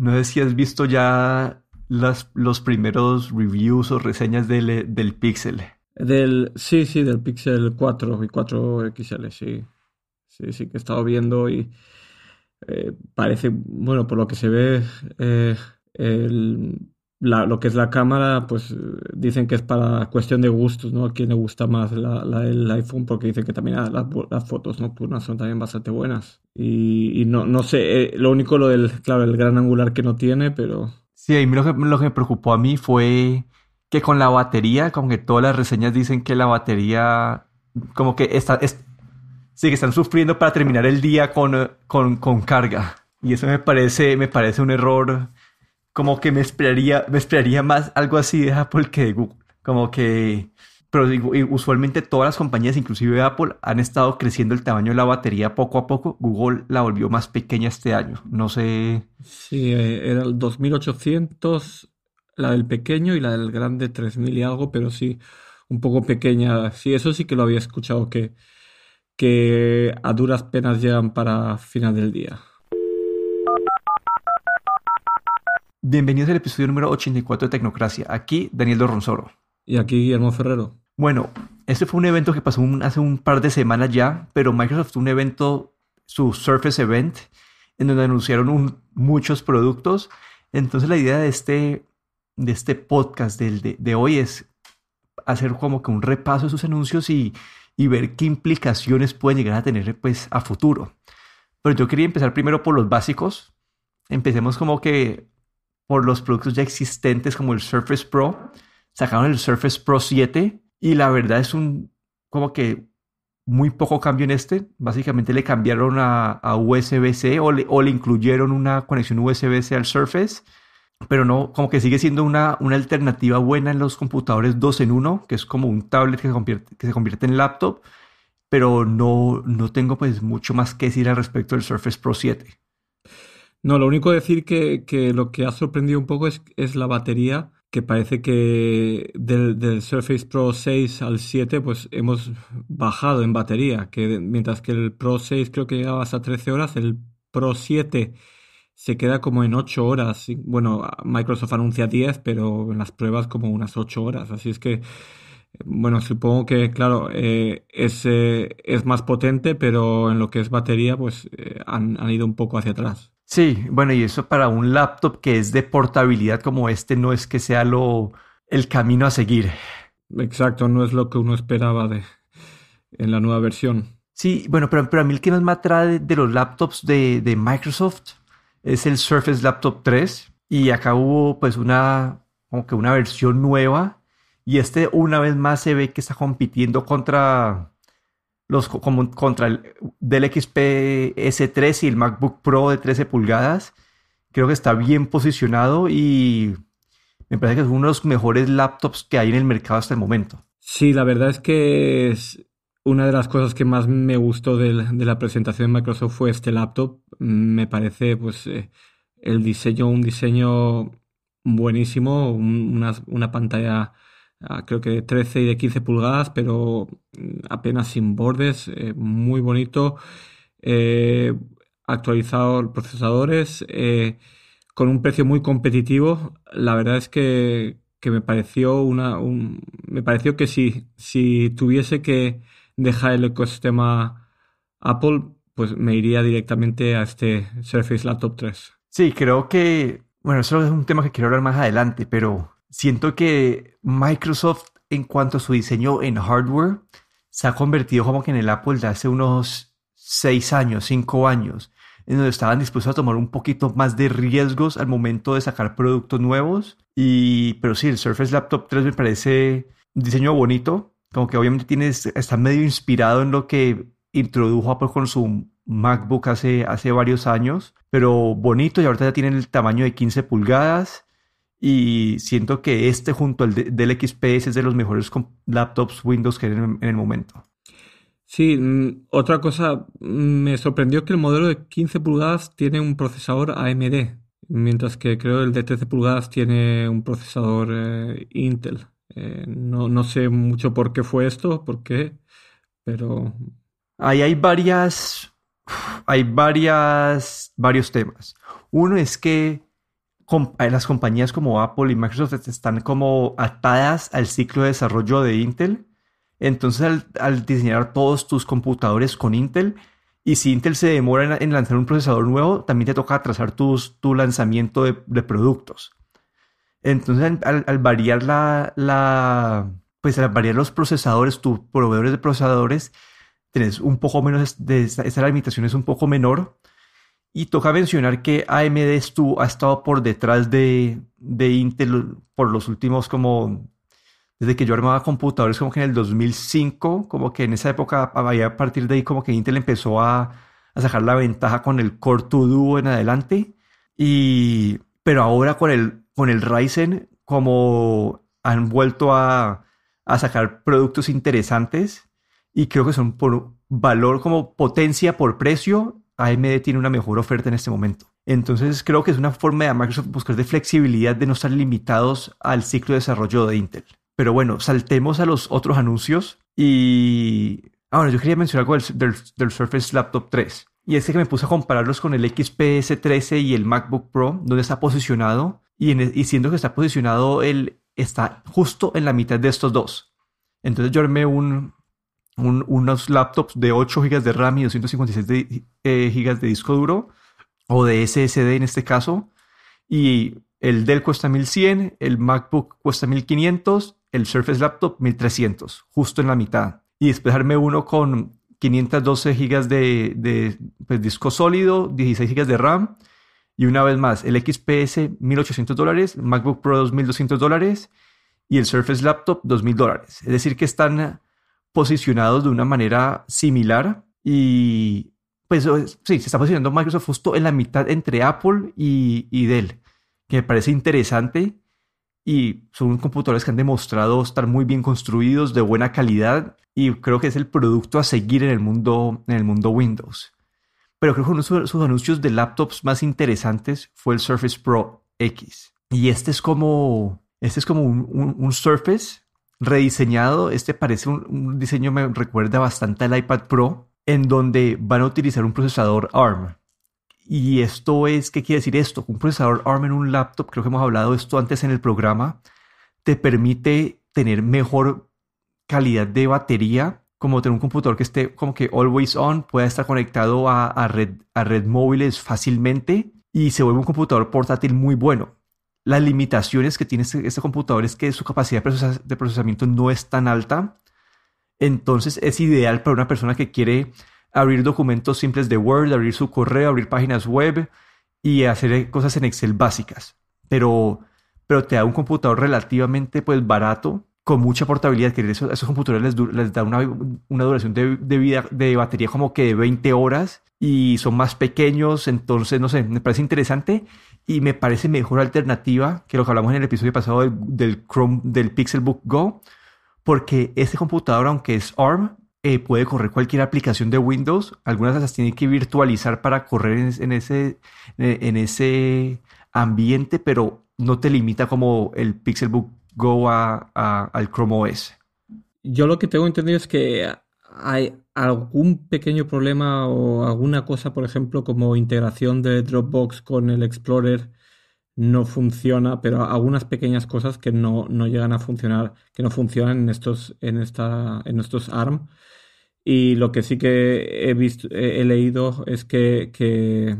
No sé si has visto ya las, los primeros reviews o reseñas del, del Pixel. Del, sí, sí, del Pixel 4 y 4 XL, sí. Sí, sí, que he estado viendo y eh, parece, bueno, por lo que se ve, eh, el, lo que es la cámara, pues dicen que es para cuestión de gustos, ¿no? A quién le gusta más la, el iPhone, porque dicen que también las, las, fotos nocturnas son también bastante buenas. Y, y no, no sé, eh, lo único lo del, claro, el gran angular que no tiene, pero... Sí, lo que, lo que me preocupó a mí fue que con la batería, como que todas las reseñas dicen que la batería, como que está, es, sí, que están sufriendo para terminar el día con, con, con carga. Y eso me parece, me parece un error como que me esperaría, me esperaría más algo así de Apple que de Google. Como que, pero digo, usualmente todas las compañías, inclusive Apple, han estado creciendo el tamaño de la batería poco a poco. Google la volvió más pequeña este año. No sé. Sí, eh, era el 2800, la del pequeño y la del grande 3000 y algo, pero sí, un poco pequeña. Sí, eso sí que lo había escuchado, que, que a duras penas llegan para final del día. Bienvenidos al episodio número 84 de Tecnocracia. Aquí Daniel Dorronzoro. Y aquí Guillermo Ferrero. Bueno, este fue un evento que pasó hace un par de semanas ya, pero Microsoft tuvo un evento, su Surface Event, en donde anunciaron muchos productos. Entonces la idea de este, de este podcast de, de, hoy es hacer como que un repaso de sus anuncios y, y ver qué implicaciones pueden llegar a tener pues, a futuro. Pero yo quería empezar primero por los básicos. Empecemos como que por los productos ya existentes como el Surface Pro. Sacaron el Surface Pro 7 y la verdad es un como que muy poco cambio en este. Básicamente le cambiaron a, USB-C o le, o le, incluyeron una conexión USB-C al Surface. Pero no, como que sigue siendo una, una alternativa buena en los computadores 2 en 1, que es como un tablet que se convierte, que se convierte en laptop. Pero no, no tengo pues mucho más que decir al respecto del Surface Pro 7. No, lo único decir que, que lo que ha sorprendido un poco es, es la batería, que parece que del, del, Surface Pro 6 al 7 pues hemos bajado en batería, que mientras que el Pro 6 creo que llegaba hasta 13 horas, el Pro 7 se queda como en 8 horas. Bueno, Microsoft anuncia 10, pero en las pruebas como unas 8 horas. Así es que, bueno, supongo que, claro, eh, es, eh, es más potente, pero en lo que es batería, pues eh, han, han ido un poco hacia atrás. Sí, bueno, y eso para un laptop que es de portabilidad como este no es que sea lo el camino a seguir. Exacto, no es lo que uno esperaba de en la nueva versión. Sí, bueno, pero, pero a mí el que más me atrae de, los laptops de, de, Microsoft es el Surface Laptop 3 y acá hubo pues una como que una versión nueva y este una vez más se ve que está compitiendo contra los, como contra el Dell XP S3 y el MacBook Pro de 13 pulgadas. Creo que está bien posicionado y me parece que es uno de los mejores laptops que hay en el mercado hasta el momento. Sí, la verdad es que es una de las cosas que más me gustó de, la presentación de Microsoft fue este laptop. Me parece pues eh, el diseño, un diseño buenísimo, una, una pantalla creo que de 13 y de 15 pulgadas, pero mm, apenas sin bordes, eh, muy bonito. Eh, actualizado procesadores, eh, con un precio muy competitivo. La verdad es que, me pareció una. me pareció que si, si tuviese que dejar el ecosistema Apple, pues me iría directamente a este Surface Laptop 3. Sí, creo que. Bueno, eso es un tema que quiero hablar más adelante, pero siento que Microsoft en cuanto a su diseño en hardware se ha convertido como que en el Apple de hace unos seis años, cinco años, en donde estaban dispuestos a tomar un poquito más de riesgos al momento de sacar productos nuevos. Y, pero sí, el Surface Laptop 3 me parece un diseño bonito, como que obviamente tiene, está medio inspirado en lo que introdujo Apple con su MacBook hace, hace varios años, pero bonito y ahorita ya tienen el tamaño de 15 pulgadas y siento que este junto al del XPS es de los mejores laptops Windows que hay en, el momento. Sí, mm, otra cosa, mm, me sorprendió que el modelo de 15 pulgadas tiene un procesador AMD, mientras que creo el de 13 pulgadas tiene un procesador eh, Intel. Eh, no, no, sé mucho por qué fue esto, por qué, pero... Ahí hay varias, hay varias, varios temas. Uno es que las compañías como Apple y Microsoft están como atadas al ciclo de desarrollo de Intel. Entonces, al, diseñar todos tus computadores con Intel, y si Intel se demora en, lanzar un procesador nuevo, también te toca atrasar tus, tu lanzamiento de, productos. Entonces, al, variar la, pues al variar los procesadores, tus proveedores de procesadores, tenés un poco menos de esta, esta limitación es un poco menor y toca mencionar que AMD estuvo, ha estado por detrás de, Intel por los últimos como... Desde que yo armaba computadores como que en el 2005, como que en esa época, a partir de ahí como que Intel empezó a, sacar la ventaja con el Core 2 Duo en adelante. Y, pero ahora con el, con el Ryzen, como han vuelto a, a sacar productos interesantes y creo que son por valor como potencia por precio AMD tiene una mejor oferta en este momento. Entonces creo que es una forma de Microsoft buscar de flexibilidad de no estar limitados al ciclo de desarrollo de Intel. Pero bueno, saltemos a los otros anuncios y... Ah, bueno, yo quería mencionar algo del, Surface Laptop 3. Y es que me puse a compararlos con el XPS 13 y el MacBook Pro, donde está posicionado. Y, y siendo que está posicionado, él está justo en la mitad de estos dos. Entonces yo armé un, unos laptops de 8 GB de RAM y 256 eh, GB de disco duro, o de SSD en este caso. Y el Dell cuesta 1100, el MacBook cuesta 1500, el Surface Laptop 1300, justo en la mitad. Y después uno con 512 GB de, de pues, disco sólido, 16 GB de RAM. Y una vez más, el XPS 1800 dólares, MacBook Pro 2200 dólares y el Surface Laptop 2000 dólares. Es decir, que están posicionados de una manera similar y pues sí, se está posicionando Microsoft justo en la mitad entre Apple y, Dell, que me parece interesante y son computadores que han demostrado estar muy bien construidos, de buena calidad y creo que es el producto a seguir en el mundo, en el mundo Windows. Pero creo que uno de sus anuncios de laptops más interesantes fue el Surface Pro X. Y este es como, este es como un Surface rediseñado. Este parece un, diseño, me recuerda bastante al iPad Pro, en donde van a utilizar un procesador ARM. Y esto es, ¿qué quiere decir esto? Un procesador ARM en un laptop, creo que hemos hablado esto antes en el programa, te permite tener mejor calidad de batería, como tener un computador que esté como que always on, pueda estar conectado a, red, a red móviles fácilmente y se vuelve un computador portátil muy bueno las limitaciones que tiene este, este, computador es que su capacidad de procesamiento no es tan alta. Entonces es ideal para una persona que quiere abrir documentos simples de Word, abrir su correo, abrir páginas web y hacer cosas en Excel básicas. Pero, pero te da un computador relativamente pues, barato, con mucha portabilidad, que esos, esos computadores les, da una, una duración de, de, vida de batería como que de 20 horas y son más pequeños, entonces no sé, me parece interesante y me parece mejor alternativa que lo que hablamos en el episodio pasado del, Chrome, del Pixelbook Go, porque este computador, aunque es ARM, eh, puede correr cualquier aplicación de Windows. Algunas las tiene que virtualizar para correr en, ese, eh, en ese ambiente, pero no te limita como el Pixelbook Go a, al Chrome OS. Yo lo que tengo entendido es que hay algún pequeño problema o alguna cosa, por ejemplo, como integración de Dropbox con el Explorer no funciona, pero algunas pequeñas cosas que no, llegan a funcionar, que no funcionan en estos, en esta, en estos ARM. Y lo que sí que he visto, he, leído es que, que,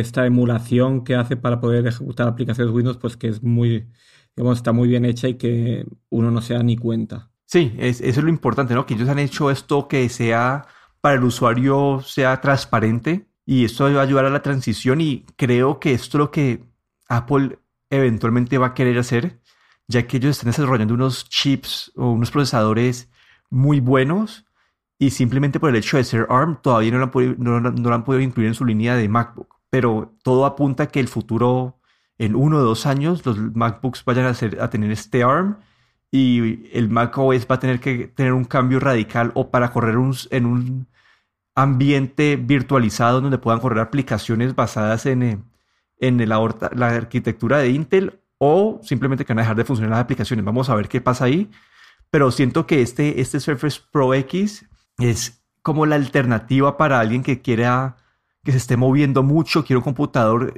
esta emulación que hace para poder ejecutar aplicaciones Windows, pues que es muy, digamos, está muy bien hecha y que uno no se da ni cuenta. Sí, eso es lo importante, ¿no? Que ellos han hecho esto que sea para el usuario sea transparente y esto va a ayudar a la transición y creo que esto es lo que Apple eventualmente va a querer hacer, ya que ellos están desarrollando unos chips o unos procesadores muy buenos y simplemente por el hecho de ser ARM todavía no lo han podido, no, podido incluir en su línea de MacBook. Pero todo apunta a que el futuro, en uno o dos años, los MacBooks vayan a, ser, a tener este ARM y el Mac OS va a tener que tener un cambio radical o para correr en un ambiente virtualizado donde puedan correr aplicaciones basadas en, eh, en la, la arquitectura de Intel o simplemente que van a dejar de funcionar las aplicaciones. Vamos a ver qué pasa ahí. Pero siento que este, este Surface Pro X es como la alternativa para alguien que quiera que se esté moviendo mucho, quiere un computador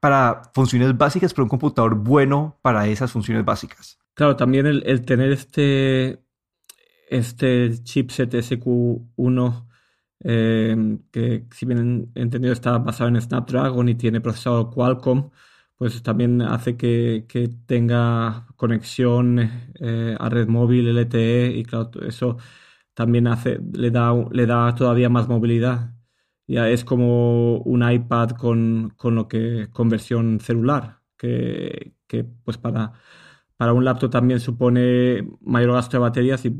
para funciones básicas, pero un computador bueno para esas funciones básicas. Claro, también el, tener este, este chipset SQ1, eh, que si bien entendido está basado en Snapdragon y tiene procesador Qualcomm, pues también hace que, tenga conexión eh, a red móvil, LTE y claro, eso también hace, le da, le da todavía más movilidad. Ya es como un iPad con, con lo que conversión celular, que, que, pues para, para un laptop también supone mayor gasto de baterías y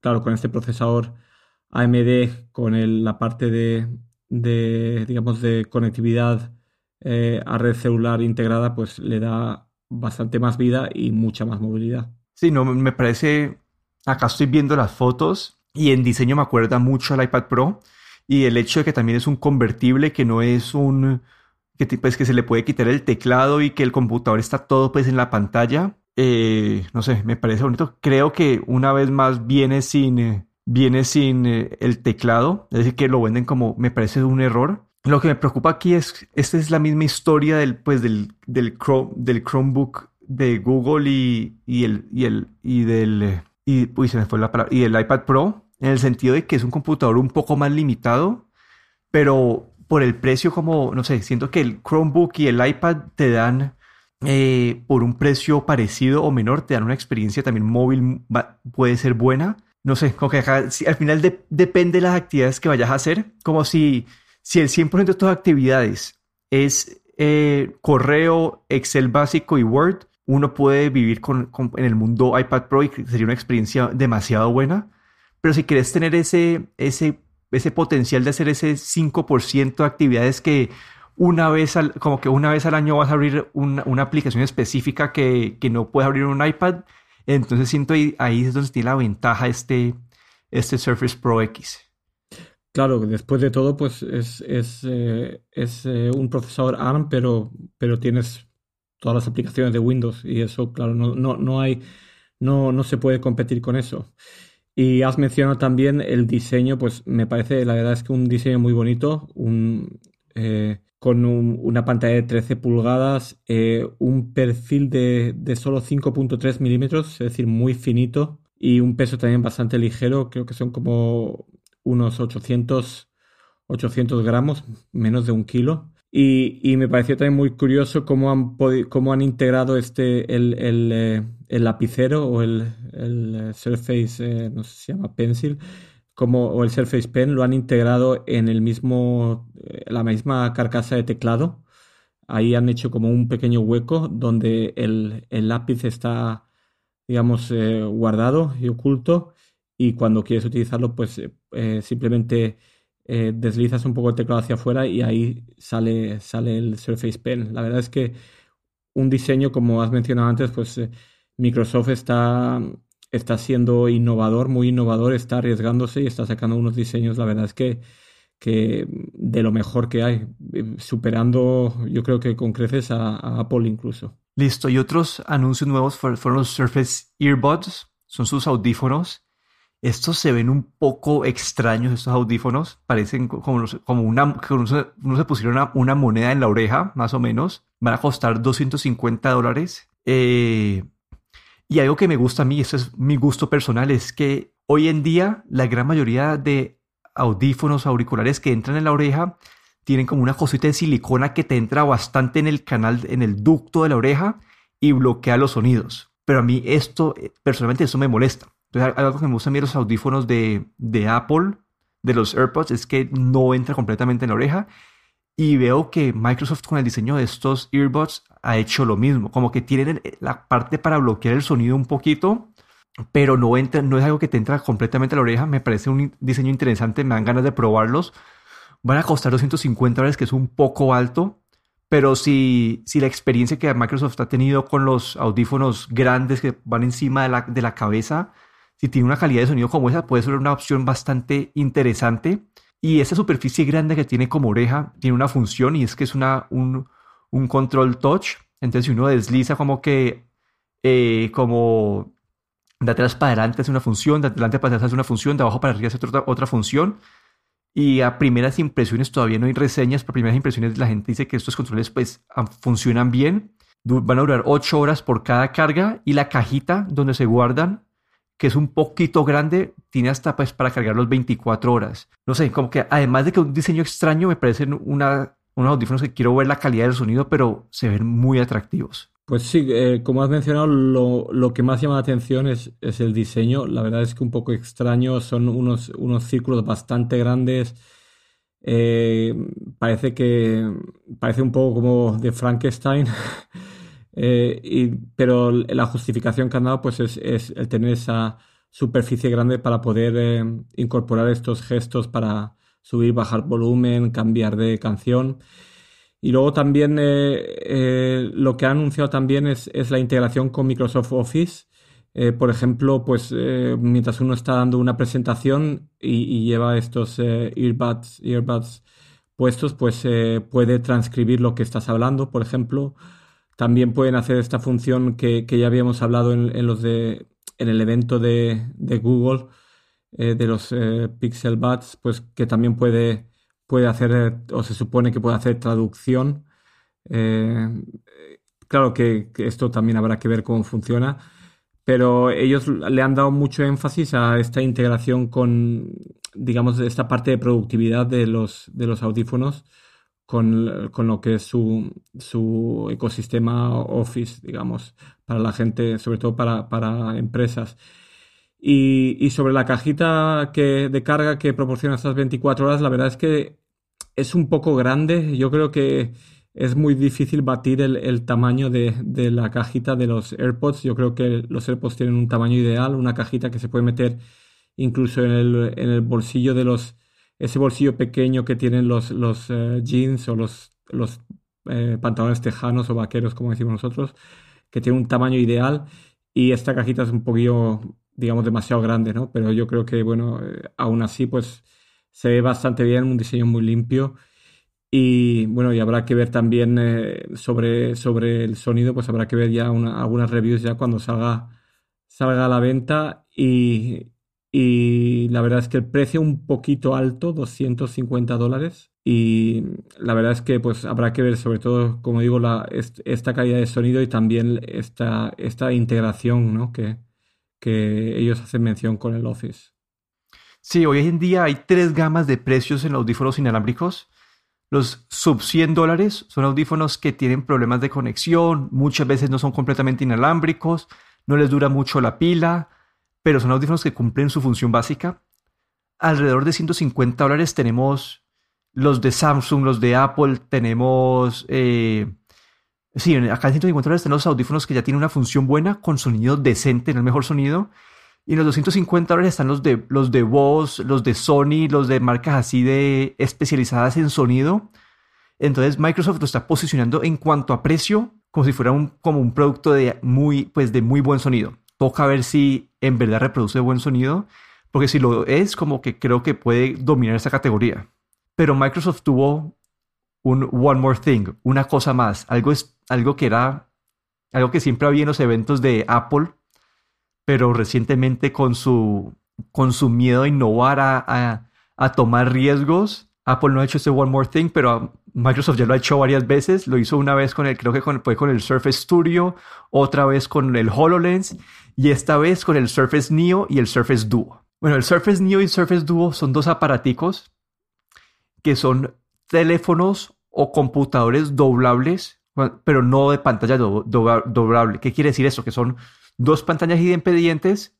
claro, con este procesador AMD, con la parte de, de, digamos, de conectividad eh, a red celular integrada, pues le da bastante más vida y mucha más movilidad. Sí, no, me parece, acá estoy viendo las fotos y en diseño me acuerda mucho al iPad Pro y el hecho de que también es un convertible, que no es un, que pues que se le puede quitar el teclado y que el computador está todo pues en la pantalla, eh, no sé, me parece bonito. Creo que una vez más viene sin, viene sin eh, el teclado, es decir, que lo venden como, me parece un error. Lo que me preocupa aquí es, esta es la misma historia del, pues, del, del, Chrome, del Chromebook de Google y, y, el, y, el, y del, y, se me fue la y el iPad Pro, en el sentido de que es un computador un poco más limitado, pero por el precio como, no sé, siento que el Chromebook y el iPad te dan, eh, por un precio parecido o menor, te dan una experiencia también móvil, puede ser buena. No sé, como que al final depende de las actividades que vayas a hacer, como si si el 100% de tus actividades es eh, correo, Excel básico y Word, uno puede vivir con, en el mundo iPad Pro y sería una experiencia demasiado buena. Pero si quieres tener ese, ese, ese potencial de hacer ese 5% de actividades que una vez al, como que una vez al año vas a abrir una, una aplicación específica que, que, no puedes abrir un iPad, entonces siento ahí, ahí es donde tiene la ventaja este, este Surface Pro X. Claro, después de todo, pues es, es, eh, es eh, un procesador ARM, pero, pero tienes todas las aplicaciones de Windows y eso, claro, no, no, no hay, no, no se puede competir con eso. Y has mencionado también el diseño, pues me parece, la verdad es que un diseño muy bonito, un, eh, con una pantalla de 13 pulgadas, un perfil de, de solo 5.3 milímetros, es decir, muy finito, y un peso también bastante ligero, creo que son como unos 800, 800 gramos, menos de un kilo. Y, me pareció también muy curioso cómo han, cómo han integrado este, el, el, eh, el lapicero o el, el eh, Surface, eh, no sé si se llama Pencil, como, el Surface Pen, lo han integrado en el mismo, la misma carcasa de teclado. Ahí han hecho como un pequeño hueco donde el, el lápiz está, digamos, guardado y oculto y cuando quieres utilizarlo, pues eh, eh, simplemente eh, deslizas un poco el teclado hacia afuera y ahí sale, sale el Surface Pen. La verdad es que un diseño, como has mencionado antes, pues Microsoft está, está siendo innovador, muy innovador, está arriesgándose y está sacando unos diseños, la verdad es que, que de lo mejor que hay, superando yo creo que con creces a, a Apple incluso. Listo, y otros anuncios nuevos fueron los Surface Earbuds, son sus audífonos estos se ven un poco extraños, estos audífonos. Parecen como, como una, que uno se, pusieron una, moneda en la oreja, más o menos. Van a costar 250 dólares. Eh, y algo que me gusta a mí, esto es mi gusto personal, es que hoy en día la gran mayoría de audífonos auriculares que entran en la oreja tienen como una cosita de silicona que te entra bastante en el canal, en el ducto de la oreja y bloquea los sonidos. Pero a mí esto, personalmente, eso me molesta. Entonces, algo que me gusta a mí de los audífonos de, de Apple, de los AirPods, es que no entra completamente en la oreja. Y veo que Microsoft con el diseño de estos earbuds ha hecho lo mismo. Como que tienen la parte para bloquear el sonido un poquito, pero no, entra, no es algo que te entra completamente a la oreja. Me parece un diseño interesante, me dan ganas de probarlos. Van a costar 250 dólares, que es un poco alto. Pero si, si la experiencia que Microsoft ha tenido con los audífonos grandes que van encima de la, de la cabeza si tiene una calidad de sonido como esa, puede ser una opción bastante interesante. Y esa superficie grande que tiene como oreja tiene una función y es que es una, un, control touch. Entonces, si uno desliza como que, eh, como de atrás para adelante hace una función, de adelante para atrás hace una función, de abajo para arriba hace otra, otra función. y a primeras impresiones todavía no hay reseñas, pero primeras impresiones la gente dice que estos controles pues funcionan bien, van a durar 8 horas por cada carga y la cajita donde se guardan que es un poquito grande, tiene hasta pues para cargar los 24 horas. No sé, como que además de que un diseño extraño, me parecen una, unos audífonos que quiero ver la calidad del sonido, pero se ven muy atractivos. Pues sí, eh, como has mencionado, lo, que más llama la atención es, es, el diseño. La verdad es que un poco extraño, son unos, unos círculos bastante grandes. Eh, parece que parece un poco como de Frankenstein. Eh, pero la justificación que han dado pues es, el tener esa superficie grande para poder eh, incorporar estos gestos para subir, bajar volumen, cambiar de canción. Y luego también eh, lo que ha anunciado también es, la integración con Microsoft Office. por ejemplo, pues mientras uno está dando una presentación y, lleva estos earbuds, earbuds puestos, pues puede transcribir lo que estás hablando, por ejemplo, también pueden hacer esta función que, ya habíamos hablado en, los de, en el evento de, Google, eh, de los eh, Pixel Buds, pues que también puede, puede hacer, o se supone que puede hacer traducción. Eh, claro que, esto también habrá que ver cómo funciona, pero ellos le han dado mucho énfasis a esta integración con, digamos, esta parte de productividad de los, de los audífonos con, con, lo que es su, su, ecosistema Office, digamos, para la gente, sobre todo para, para empresas. Y, y, sobre la cajita que, de carga que proporciona estas 24 horas, la verdad es que es un poco grande. Yo creo que es muy difícil batir el, el tamaño de, de, la cajita de los AirPods. Yo creo que los AirPods tienen un tamaño ideal, una cajita que se puede meter incluso en el, en el bolsillo de los ese bolsillo pequeño que tienen los, los eh, jeans o los, los eh, pantalones tejanos o vaqueros, como decimos nosotros, que tiene un tamaño ideal y esta cajita es un poquillo, digamos, demasiado grande, ¿no? Pero yo creo que, bueno, eh, aún así, pues se ve bastante bien, un diseño muy limpio. Y bueno, y habrá que ver también sobre, sobre el sonido, pues habrá que ver ya algunas reviews ya cuando salga, salga a la venta. Y, y la verdad es que el precio un poquito alto, 250 dólares. Y la verdad es que pues habrá que ver sobre todo, como digo, la, esta calidad de sonido y también esta, esta integración ¿no? que, que ellos hacen mención con el Office. Sí, hoy en día hay tres gamas de precios en audífonos inalámbricos. Los sub 100 dólares son audífonos que tienen problemas de conexión, muchas veces no son completamente inalámbricos, no les dura mucho la pila, pero son audífonos que cumplen su función básica. Alrededor de 150 dólares tenemos los de Samsung, los de Apple, tenemos... Eh, sí, acá en 150 dólares tenemos audífonos que ya tienen una función buena, con sonido decente, en el mejor sonido. Y en los 250 dólares están los de, los de Bose, los de Sony, los de marcas así de especializadas en sonido. Entonces Microsoft lo está posicionando en cuanto a precio como si fuera un, como un producto de muy, pues de muy buen sonido toca ver si en verdad reproduce buen sonido, porque si lo es, como que creo que puede dominar esa categoría. Pero Microsoft tuvo un One More Thing, una cosa más, algo, es, algo que era, algo que siempre había en los eventos de Apple, pero recientemente con su, con su miedo a innovar, a, a tomar riesgos, Apple no ha hecho este One More Thing, pero Microsoft ya lo ha hecho varias veces. Lo hizo una vez con el, creo que fue con el Surface Studio, otra vez con el HoloLens y esta vez con el Surface Neo y el Surface Duo. Bueno, el Surface Neo y Surface Duo son dos aparaticos que son teléfonos o computadores doblables, pero no de pantalla doblable. ¿Qué quiere decir eso? Que son dos pantallas independientes,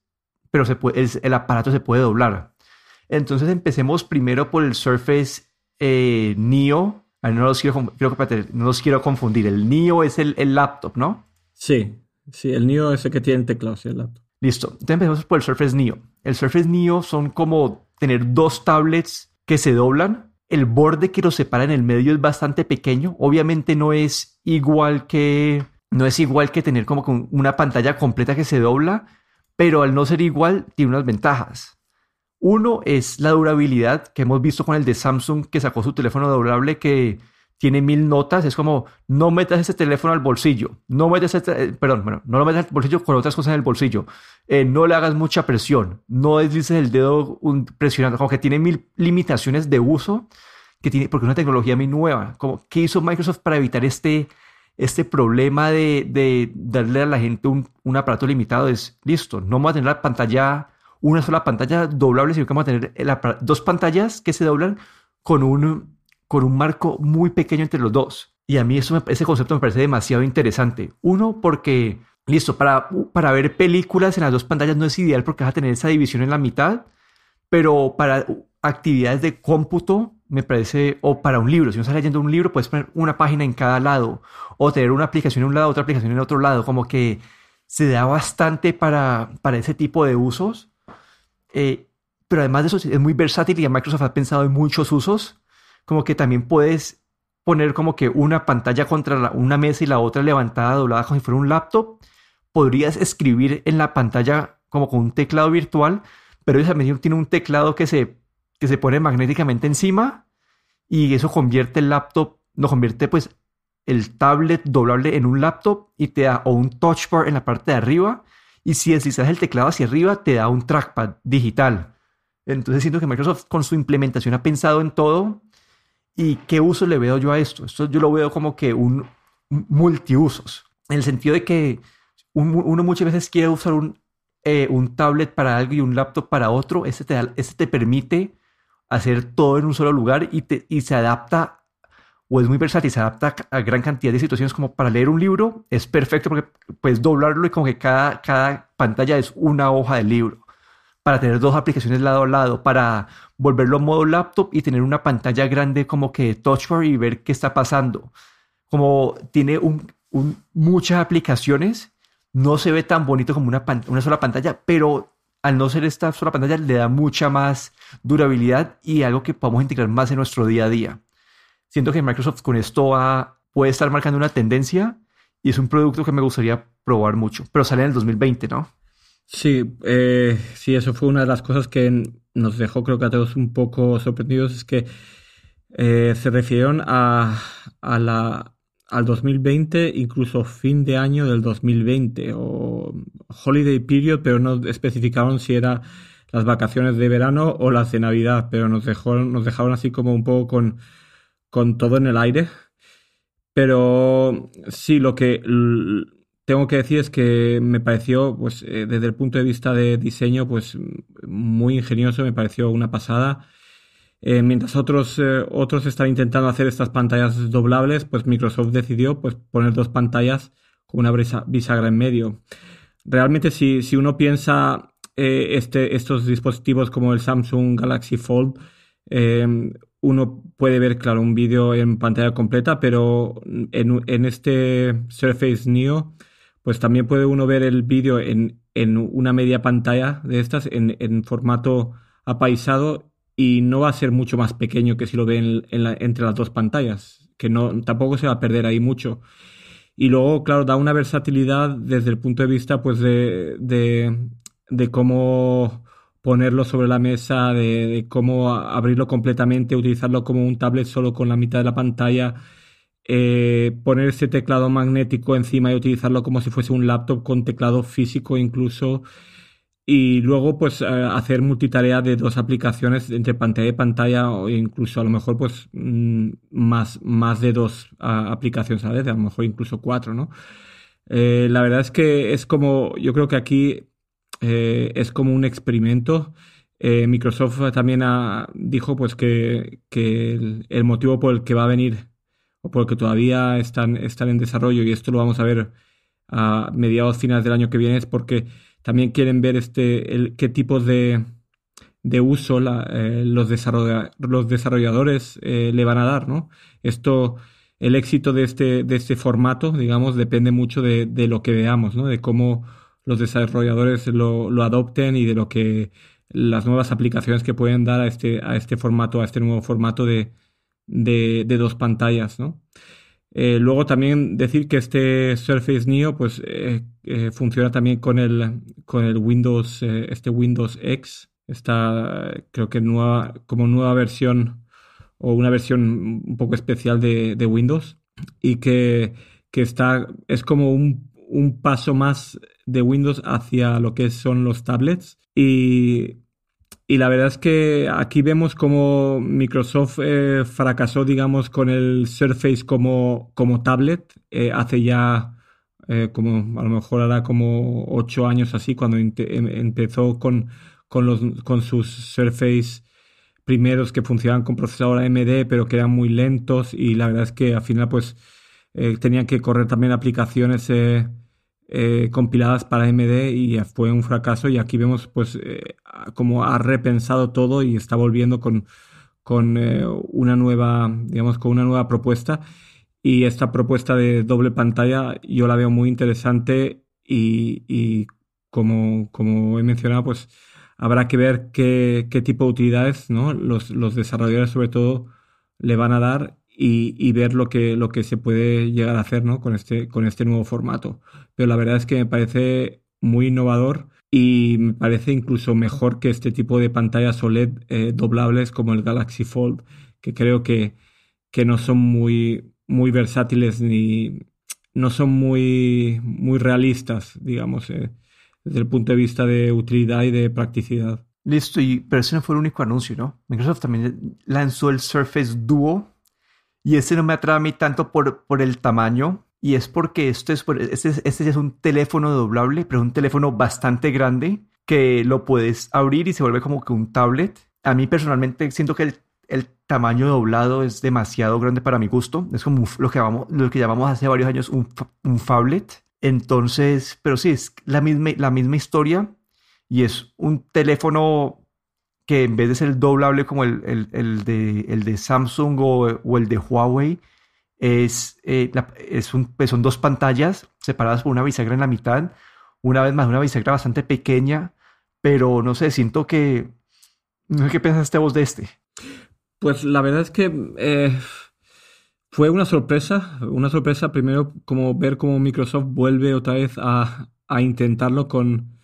pero se puede, el, aparato se puede doblar. Entonces empecemos primero por el Surface eh, Neo no los quiero, no los quiero confundir. El NIO es el, el, laptop, ¿no? Sí, sí, el NIO es el que tiene teclados y el laptop. Listo. Entonces empezamos por el Surface Neo. El Surface Neo son como tener dos tablets que se doblan. El borde que los separa en el medio es bastante pequeño. Obviamente no es igual que no es igual que tener como una pantalla completa que se dobla, pero al no ser igual tiene unas ventajas. Uno es la durabilidad que hemos visto con el de Samsung que sacó su teléfono doblable que tiene mil notas, es como no metas ese teléfono al bolsillo, no metas este, perdón, bueno, no lo metas al bolsillo con otras cosas en el bolsillo, eh, no le hagas mucha presión, no deslices el dedo presionando, como que tiene mil limitaciones de uso que tiene, porque es una tecnología muy nueva. Como, ¿Qué hizo Microsoft para evitar este, este problema de, de darle a la gente un, un, aparato limitado? Es listo, no vamos a tener la pantalla, una sola pantalla doblable, sino que vamos a tener dos pantallas que se doblan con un con un marco muy pequeño entre los dos. Y a mí eso ese concepto me parece demasiado interesante. Uno, porque, listo, para, para ver películas en las dos pantallas no es ideal porque vas a tener esa división en la mitad, pero para actividades de cómputo me parece, o para un libro, si uno está leyendo un libro, puedes poner una página en cada lado, o tener una aplicación en un lado, otra aplicación en otro lado, como que se da bastante para, para ese tipo de usos. Eh, pero además de eso, es muy versátil y Microsoft ha pensado en muchos usos como que también puedes poner como que una pantalla contra una mesa y la otra levantada, doblada como si fuera un laptop. Podrías escribir en la pantalla como con un teclado virtual, pero esa también tiene un teclado que se, que se pone magnéticamente encima y eso convierte el laptop, lo convierte pues el tablet doblable en un laptop y te da o un touch bar en la parte de arriba y si deslizas el teclado hacia arriba te da un trackpad digital. Entonces siento que Microsoft con su implementación ha pensado en todo ¿Y qué uso le veo yo a esto? Esto yo lo veo como que un, multiusos, en el sentido de que uno muchas veces quiere usar un, eh, un tablet para algo y un laptop para otro. Este te, este te permite hacer todo en un solo lugar y, te, y se adapta o es muy versátil, se adapta a gran cantidad de situaciones como para leer un libro, es perfecto porque puedes doblarlo y como que cada, cada pantalla es una hoja del libro para tener dos aplicaciones lado a lado, para volverlo a modo laptop y tener una pantalla grande como que touch bar y ver qué está pasando. Como tiene muchas aplicaciones, no se ve tan bonito como una, una sola pantalla, pero al no ser esta sola pantalla le da mucha más durabilidad y algo que podemos integrar más en nuestro día a día. Siento que Microsoft con esto puede estar marcando una tendencia y es un producto que me gustaría probar mucho, pero sale en el 2020, ¿no? Sí, eh, sí, eso fue una de las cosas que nos dejó, creo que a todos un poco sorprendidos, es que eh, se refirieron a, a la, al 2020, incluso fin de año del 2020, o holiday period, pero no especificaron si era las vacaciones de verano o las de Navidad, pero nos, dejó, nos dejaron así como un poco con, con todo en el aire. Pero sí, lo que tengo que decir es que me pareció, pues, eh, desde el punto de vista de diseño, pues, muy ingenioso, me pareció una pasada. Eh, mientras otros, eh, otros están intentando hacer estas pantallas doblables, pues Microsoft decidió pues, poner dos pantallas con una bisagra en medio. Realmente, si, si uno piensa este, estos dispositivos como el Samsung Galaxy Fold, uno puede ver, claro, un vídeo en pantalla completa, pero en, en este Surface Neo pues también puede uno ver el vídeo en, una media pantalla de estas, en, formato apaisado, y no va a ser mucho más pequeño que si lo ve entre las dos pantallas, que no, tampoco se va a perder ahí mucho. Y luego, claro, da una versatilidad desde el punto de vista pues de, de, cómo ponerlo sobre la mesa, de, cómo abrirlo completamente, utilizarlo como un tablet solo con la mitad de la pantalla eh, poner ese teclado magnético encima y utilizarlo como si fuese un laptop con teclado físico incluso. Y luego, pues, eh, hacer multitarea de dos aplicaciones entre pantalla y pantalla, o incluso a lo mejor, pues, mm, más, más de dos aplicaciones a vez, a lo mejor incluso cuatro, ¿no? Eh, la verdad es que es como, yo creo que aquí es como un experimento. Microsoft también dijo, pues, que, que el motivo por el que va a venir o porque todavía están, están en desarrollo y esto lo vamos a ver a mediados finales del año que viene es porque también quieren ver este el, qué tipos de, de uso eh, los, los desarrolladores eh, le van a dar, ¿no? Esto, el éxito de este, de este formato, digamos, depende mucho de, de lo que veamos, ¿no? De cómo los desarrolladores lo, lo, adopten y de lo que las nuevas aplicaciones que pueden dar a este, a este formato, a este nuevo formato de, de, dos pantallas. Eh, luego también decir que este Surface Neo pues eh, eh, funciona también con el, con el Windows, este Windows X. Está creo que nueva, como nueva versión o una versión un poco especial de, Windows y que, está, es como un, paso más de Windows hacia lo que son los tablets y, la verdad es que aquí vemos como Microsoft eh, fracasó, digamos, con el Surface como, como tablet eh, hace ya eh, como a lo mejor hará como ocho años así, cuando em, empezó con, con, los, con sus Surface primeros que funcionaban con procesador AMD, pero que eran muy lentos y la verdad es que al final pues eh, tenían que correr también aplicaciones eh, eh, compiladas para AMD y fue un fracaso y aquí vemos pues como ha repensado todo y está volviendo con, con una nueva, digamos, con una nueva propuesta y esta propuesta de doble pantalla yo la veo muy interesante y, como, como he mencionado pues habrá que ver qué, tipo de utilidades ¿no? los, desarrolladores sobre todo le van a dar y, ver lo que, lo que se puede llegar a hacer ¿no? con, este, con este nuevo formato. Pero la verdad es que me parece muy innovador y me parece incluso mejor que este tipo de pantallas OLED eh, doblables como el Galaxy Fold, que creo que, que no son muy, muy versátiles ni no son muy, muy realistas, digamos. Eh desde el punto de vista de utilidad y de practicidad. Listo, y, pero ese no fue el único anuncio, ¿no? Microsoft también lanzó el Surface Duo y ese no me atrae a mí tanto por, por el tamaño y es porque esto es, este, es un teléfono doblable, pero un teléfono bastante grande que lo puedes abrir y se vuelve como que un tablet. A mí personalmente siento que el, el tamaño doblado es demasiado grande para mi gusto. Es como lo que, llamamos, lo que llamamos hace varios años un, un phablet. Entonces, pero sí, es la misma, la misma historia y es un teléfono que en vez de ser doblable como el, de, el de, Samsung o, el de Huawei, es, eh, es un, pues son dos pantallas separadas por una bisagra en la mitad. Una vez más, una bisagra bastante pequeña, pero no sé, siento que... No sé qué pensaste vos de este. Pues la verdad es que eh, fue una sorpresa, una sorpresa primero como ver cómo Microsoft vuelve otra vez a, intentarlo con,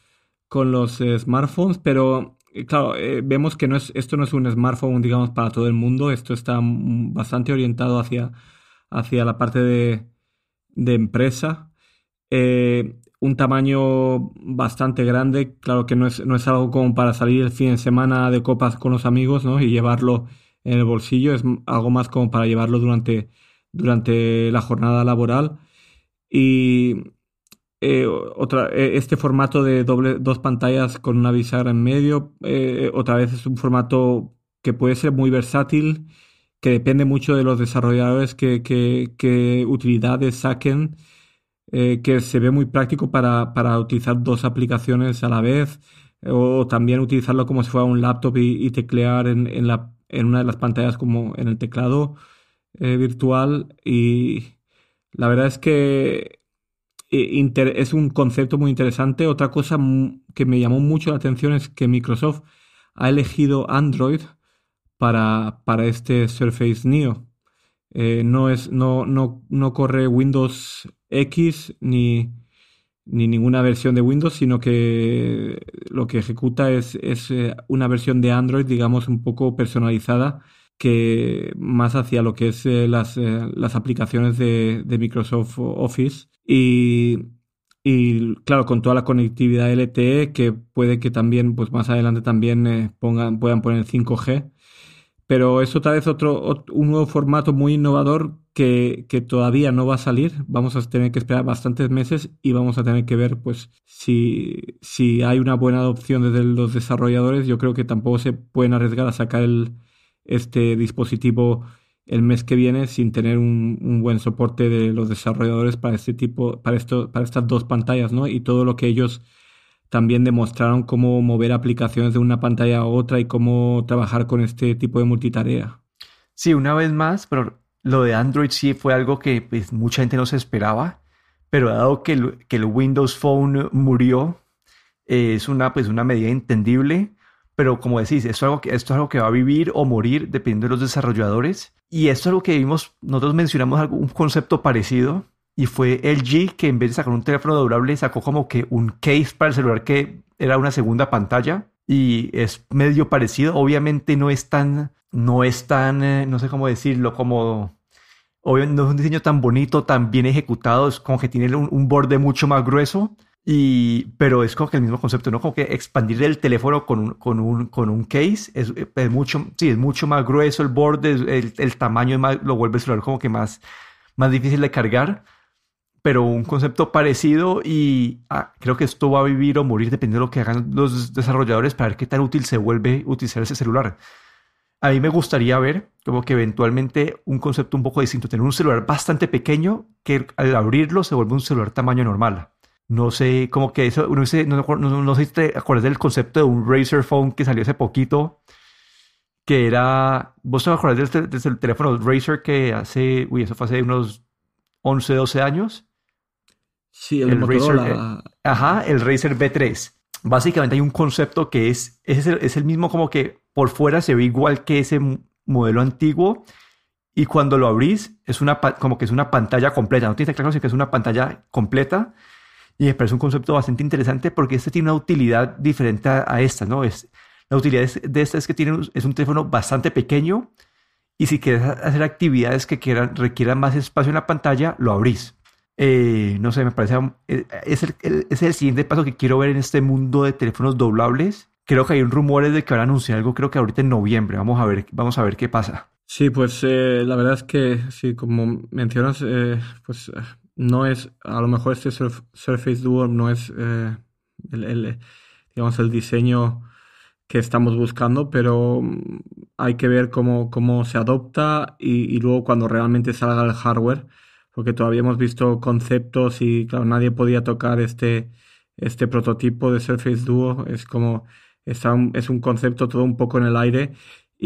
con los smartphones, pero claro, eh, vemos que no es, esto no es un smartphone, digamos, para todo el mundo, esto está bastante orientado hacia, hacia la parte de, de empresa. un tamaño bastante grande, claro que no es, no es algo como para salir el fin de semana de copas con los amigos ¿no? y llevarlo en el bolsillo, es algo más como para llevarlo durante, durante la jornada laboral. Y eh, eh, este formato de doble, dos pantallas con una bisagra en medio, eh, otra vez es un formato que puede ser muy versátil, que depende mucho de los desarrolladores que, utilidades saquen, que se ve muy práctico para, para, utilizar dos aplicaciones a la vez, o también utilizarlo como si fuera un laptop y, teclear en, en, la, en una de las pantallas como en el teclado virtual. Y la verdad es que eh, es un concepto muy interesante. Otra cosa que me llamó mucho la atención es que Microsoft ha elegido Android para, para este Surface Neo. Eh, no, es, no, no, no corre Windows X ni, ni ninguna versión de Windows, sino que lo que ejecuta es, es una versión de Android, digamos, un poco personalizada que más hacia lo que es eh, las, eh, las, aplicaciones de, de, Microsoft Office y, y, claro, con toda la conectividad LTE que puede que también, pues más adelante también eh, pongan, puedan poner 5G. Pero es otra vez otro, un nuevo formato muy innovador que, que, todavía no va a salir. Vamos a tener que esperar bastantes meses y vamos a tener que ver pues si, si hay una buena adopción desde los desarrolladores. Yo creo que tampoco se pueden arriesgar a sacar el, este dispositivo el mes que viene sin tener un, buen soporte de los desarrolladores para este tipo, para esto, para estas dos pantallas, ¿no? Y todo lo que ellos también demostraron cómo mover aplicaciones de una pantalla a otra y cómo trabajar con este tipo de multitarea. Sí, una vez más, pero lo de Android sí fue algo que pues, mucha gente no se esperaba, pero dado que el, que el Windows Phone murió, es una, pues, una medida entendible pero como decís, esto es, algo que, esto es algo que va a vivir o morir dependiendo de los desarrolladores. Y esto es algo que vimos, nosotros mencionamos un concepto parecido y fue LG que en vez de sacar un teléfono doblable sacó como que un case para el celular que era una segunda pantalla. y es medio parecido. Obviamente no es tan, no es tan, eh, no sé cómo decirlo, como, obviamente no es un diseño tan bonito, tan bien ejecutado, es como que tiene un, borde mucho más grueso. Y, pero es como que el mismo concepto, ¿no? Como que expandir el teléfono con un, con un, con un case es, es mucho, sí, es mucho más grueso el borde, el, el tamaño más, lo vuelve el celular como que más, más difícil de cargar pero un concepto parecido y ah, creo que esto va a vivir o morir dependiendo de lo que hagan los desarrolladores para ver qué tan útil se vuelve utilizar ese celular. A mí me gustaría ver como que eventualmente un concepto un poco distinto, tener un celular bastante pequeño que al abrirlo se vuelve un celular tamaño normal. No sé, como que eso, no sé, no, no, sé si te acuerdas del concepto de un Razer Phone que salió hace poquito, que era, ¿vos te acuerdas del, del teléfono Razer que hace, uy, eso fue hace unos 11, 12 años? Sí, el, Razer, eh, ajá, el Razer B3. Básicamente hay un concepto que es, es el, es el mismo como que por fuera se ve igual que ese modelo antiguo y cuando lo abrís es una como que es una pantalla completa. No tienes claro si que es una pantalla completa y me parece un concepto bastante interesante porque este tiene una utilidad diferente a, esta, ¿no? Es, la utilidad de esta es que tiene, es un teléfono bastante pequeño y si quieres hacer actividades que quieran, requieran más espacio en la pantalla, lo abrís. Eh, no sé, me parece, eh, es el, es el siguiente paso que quiero ver en este mundo de teléfonos doblables. Creo que hay rumores de que van a anunciar algo, creo que ahorita en noviembre. Vamos a ver, vamos a ver qué pasa. Sí, pues eh, la verdad es que, sí, como mencionas, pues no es, a lo mejor este Surface Duo no es el, digamos, el diseño que estamos buscando, pero mm, hay que ver cómo, cómo se adopta y, y luego cuando realmente salga el hardware porque todavía hemos visto conceptos y claro, nadie podía tocar este, este prototipo de Surface Duo. Es como, es un, es un concepto todo un poco en el aire.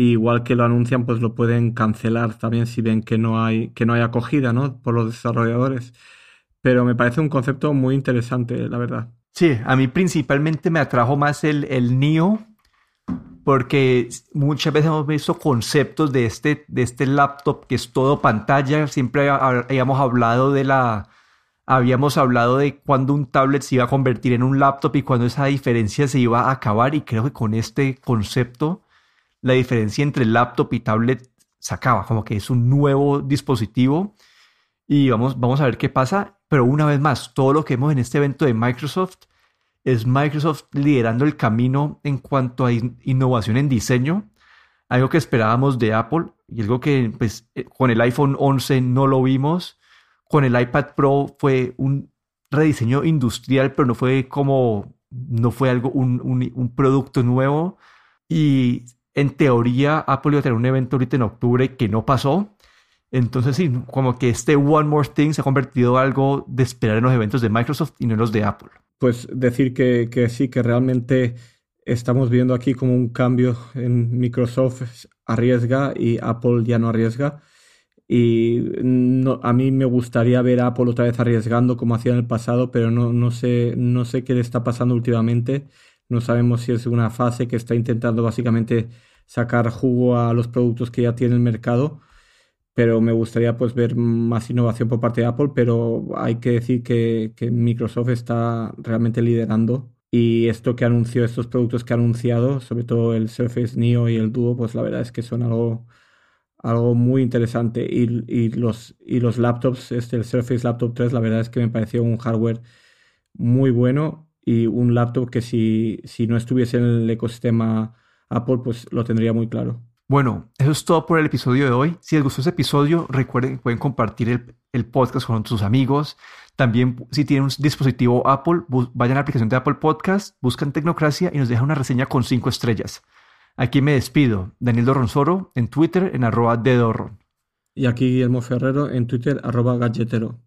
Igual que lo anuncian, pues lo pueden cancelar también si ven que no hay, que no hay acogida, ¿no? Por los desarrolladores. Pero me parece un concepto muy interesante, la verdad. Sí, a mí principalmente me atrajo más el, el NIO porque muchas veces hemos visto conceptos de este, de este laptop que es todo pantalla. Siempre habíamos hablado de la, habíamos hablado de cuando un tablet se iba a convertir en un laptop y cuando esa diferencia se iba a acabar. Y creo que con este concepto, la diferencia entre laptop y tablet se acaba, como que es un nuevo dispositivo. Y vamos, vamos a ver qué pasa. Pero una vez más, todo lo que vemos en este evento de Microsoft es Microsoft liderando el camino en cuanto a innovación en diseño, algo que esperábamos de Apple y algo que pues, eh, con el iPhone 11 no lo vimos, con el iPad Pro fue un rediseño industrial, pero no fue como, no fue algo, un, un producto nuevo y en teoría Apple iba a tener un evento ahorita en octubre que no pasó. Entonces sí, como que este One More Thing se ha convertido en algo de esperar en los eventos de Microsoft y no en los de Apple pues decir que, sí, que realmente estamos viendo aquí como un cambio en Microsoft arriesga y Apple ya no arriesga. Y no, a mí me gustaría ver Apple otra vez arriesgando como hacía en el pasado, pero no, sé, no sé qué le está pasando últimamente. No sabemos si es una fase que está intentando básicamente sacar jugo a los productos que ya tiene el mercado pero me gustaría pues ver más innovación por parte de Apple, pero hay que decir que, Microsoft está realmente liderando y esto que anunció, estos productos que ha anunciado, sobre todo el Surface Neo y el Duo, pues la verdad es que son algo, algo muy interesante y, los, y los laptops, este, el Surface Laptop 3, la verdad es que me pareció un hardware muy bueno y un laptop que si, si no estuviese en el ecosistema Apple, pues lo tendría muy claro. Bueno, eso es todo por el episodio de hoy. Si les gustó este episodio, recuerden que pueden compartir el, podcast con sus amigos. También, si tienen un dispositivo Apple, vayan a la aplicación de Apple Podcast, buscan Tecnocracia y nos dejan una reseña con cinco estrellas. Aquí me despido. Daniel Dorronsoro en Twitter en arroba de Y aquí Guillermo Ferrero en Twitter arroba galletero.